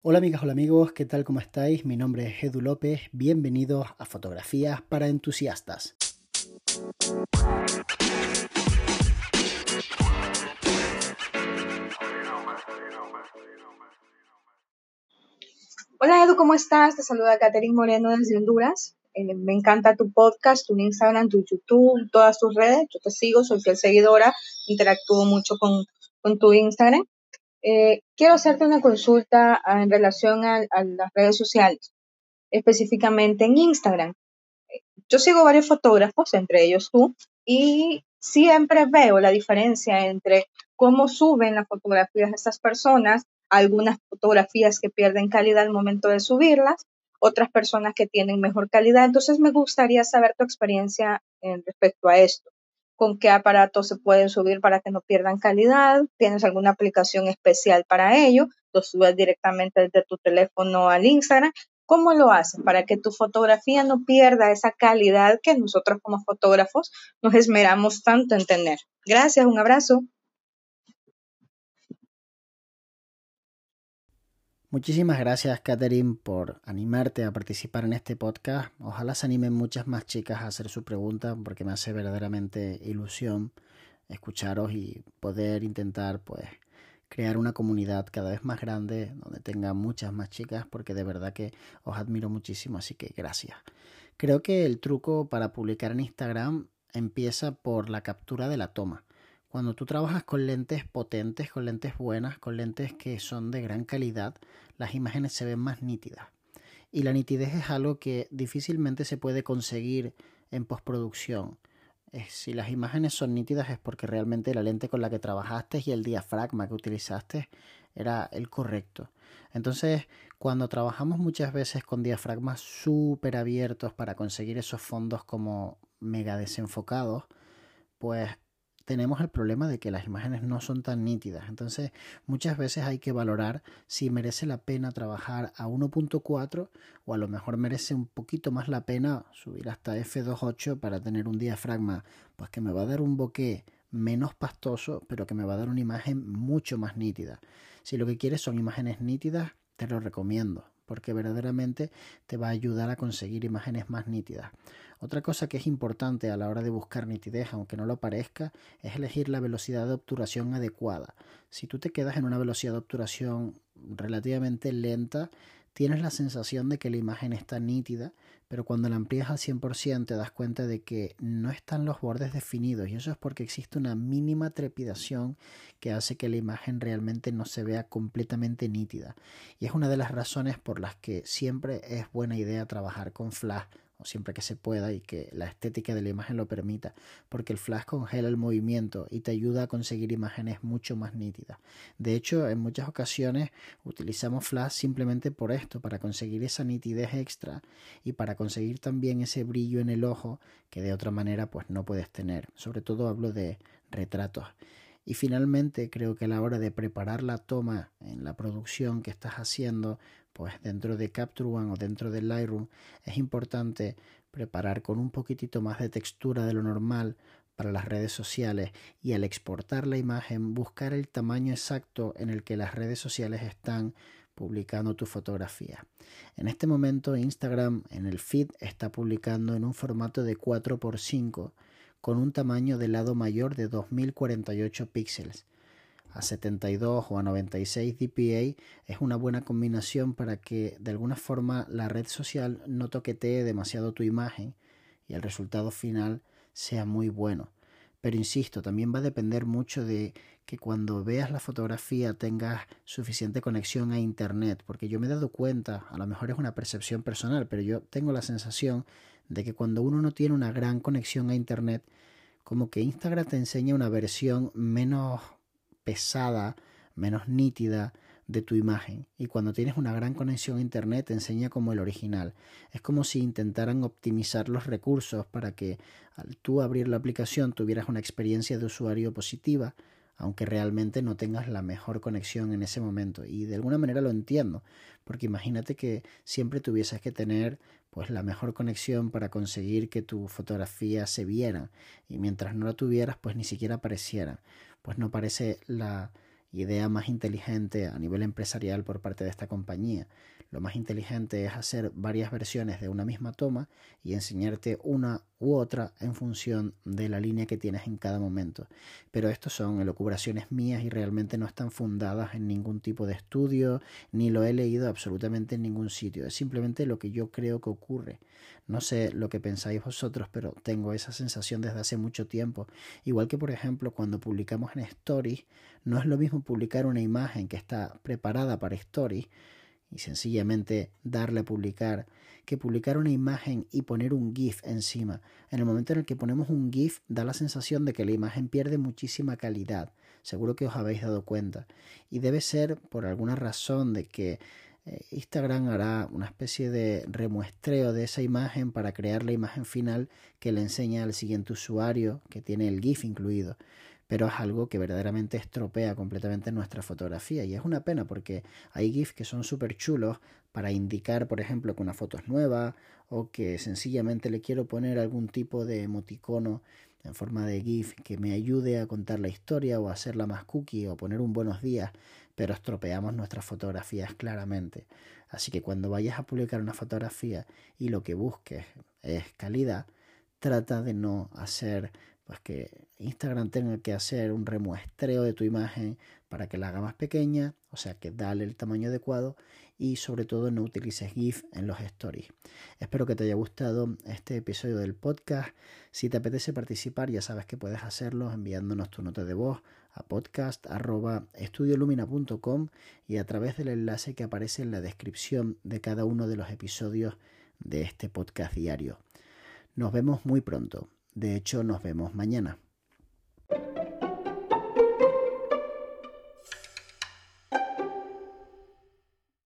Hola amigas, hola amigos, ¿qué tal? ¿Cómo estáis? Mi nombre es Edu López, bienvenidos a Fotografías para Entusiastas. Hola Edu, ¿cómo estás? Te saluda Catherine Moreno desde Honduras. Eh, me encanta tu podcast, tu Instagram, tu YouTube, todas tus redes. Yo te sigo, soy fiel seguidora, interactúo mucho con, con tu Instagram. Eh, quiero hacerte una consulta ah, en relación a, las redes sociales, específicamente en Instagram. Yo sigo varios fotógrafos, entre ellos tú, y siempre veo la diferencia entre cómo suben las fotografías de estas personas, algunas fotografías que pierden calidad al momento de subirlas, otras personas que tienen mejor calidad. Entonces me gustaría saber tu experiencia en respecto a esto con qué aparatos se pueden subir para que no pierdan calidad, tienes alguna aplicación especial para ello, lo subes directamente desde tu teléfono al Instagram. ¿Cómo lo haces para que tu fotografía no pierda esa calidad que nosotros como fotógrafos nos esmeramos tanto en tener? Gracias, un abrazo. Muchísimas gracias, Catherine, por animarte a participar en este podcast. Ojalá se animen muchas más chicas a hacer su pregunta, porque me hace verdaderamente ilusión escucharos y poder intentar, pues, crear una comunidad cada vez más grande donde tenga muchas más chicas, porque de verdad que os admiro muchísimo, así que gracias. Creo que el truco para publicar en Instagram empieza por la captura de la toma. Cuando tú trabajas con lentes potentes, con lentes buenas, con lentes que son de gran calidad, las imágenes se ven más nítidas. Y la nitidez es algo que difícilmente se puede conseguir en postproducción. Si las imágenes son nítidas es porque realmente la lente con la que trabajaste y el diafragma que utilizaste era el correcto. Entonces, cuando trabajamos muchas veces con diafragmas súper abiertos para conseguir esos fondos como mega desenfocados, pues tenemos el problema de que las imágenes no son tan nítidas. Entonces, muchas veces hay que valorar si merece la pena trabajar a 1.4 o a lo mejor merece un poquito más la pena subir hasta f2.8 para tener un diafragma pues que me va a dar un bokeh menos pastoso, pero que me va a dar una imagen mucho más nítida. Si lo que quieres son imágenes nítidas, te lo recomiendo porque verdaderamente te va a ayudar a conseguir imágenes más nítidas. Otra cosa que es importante a la hora de buscar nitidez, aunque no lo parezca, es elegir la velocidad de obturación adecuada. Si tú te quedas en una velocidad de obturación relativamente lenta, tienes la sensación de que la imagen está nítida, pero cuando la amplías al 100% te das cuenta de que no están los bordes definidos y eso es porque existe una mínima trepidación que hace que la imagen realmente no se vea completamente nítida. Y es una de las razones por las que siempre es buena idea trabajar con flash siempre que se pueda y que la estética de la imagen lo permita, porque el flash congela el movimiento y te ayuda a conseguir imágenes mucho más nítidas. De hecho, en muchas ocasiones utilizamos flash simplemente por esto, para conseguir esa nitidez extra y para conseguir también ese brillo en el ojo que de otra manera pues no puedes tener. Sobre todo hablo de retratos. Y finalmente creo que a la hora de preparar la toma en la producción que estás haciendo, pues dentro de Capture One o dentro de Lightroom es importante preparar con un poquitito más de textura de lo normal para las redes sociales y al exportar la imagen buscar el tamaño exacto en el que las redes sociales están publicando tu fotografía. En este momento Instagram en el feed está publicando en un formato de 4x5 con un tamaño de lado mayor de 2048 píxeles a 72 o a 96 dpi es una buena combinación para que de alguna forma la red social no toquetee demasiado tu imagen y el resultado final sea muy bueno. Pero insisto, también va a depender mucho de que cuando veas la fotografía tengas suficiente conexión a Internet, porque yo me he dado cuenta, a lo mejor es una percepción personal, pero yo tengo la sensación de que cuando uno no tiene una gran conexión a Internet, como que Instagram te enseña una versión menos pesada, menos nítida de tu imagen. Y cuando tienes una gran conexión a Internet te enseña como el original. Es como si intentaran optimizar los recursos para que al tú abrir la aplicación tuvieras una experiencia de usuario positiva, aunque realmente no tengas la mejor conexión en ese momento. Y de alguna manera lo entiendo, porque imagínate que siempre tuvieses que tener pues la mejor conexión para conseguir que tu fotografía se viera y mientras no la tuvieras pues ni siquiera apareciera pues no parece la idea más inteligente a nivel empresarial por parte de esta compañía. Lo más inteligente es hacer varias versiones de una misma toma y enseñarte una u otra en función de la línea que tienes en cada momento. Pero estos son elucubraciones mías y realmente no están fundadas en ningún tipo de estudio, ni lo he leído absolutamente en ningún sitio. Es simplemente lo que yo creo que ocurre. No sé lo que pensáis vosotros, pero tengo esa sensación desde hace mucho tiempo. Igual que por ejemplo cuando publicamos en Stories, no es lo mismo publicar una imagen que está preparada para Stories y sencillamente darle a publicar que publicar una imagen y poner un GIF encima. En el momento en el que ponemos un GIF da la sensación de que la imagen pierde muchísima calidad. Seguro que os habéis dado cuenta. Y debe ser por alguna razón de que eh, Instagram hará una especie de remuestreo de esa imagen para crear la imagen final que le enseña al siguiente usuario que tiene el GIF incluido pero es algo que verdaderamente estropea completamente nuestra fotografía y es una pena porque hay GIFs que son súper chulos para indicar, por ejemplo, que una foto es nueva o que sencillamente le quiero poner algún tipo de emoticono en forma de GIF que me ayude a contar la historia o a hacerla más cookie o poner un buenos días, pero estropeamos nuestras fotografías claramente. Así que cuando vayas a publicar una fotografía y lo que busques es calidad, trata de no hacer pues que Instagram tenga que hacer un remuestreo de tu imagen para que la haga más pequeña, o sea que dale el tamaño adecuado y sobre todo no utilices GIF en los stories. Espero que te haya gustado este episodio del podcast. Si te apetece participar, ya sabes que puedes hacerlo enviándonos tu nota de voz a podcast.estudiolumina.com y a través del enlace que aparece en la descripción de cada uno de los episodios de este podcast diario. Nos vemos muy pronto. De hecho, nos vemos mañana.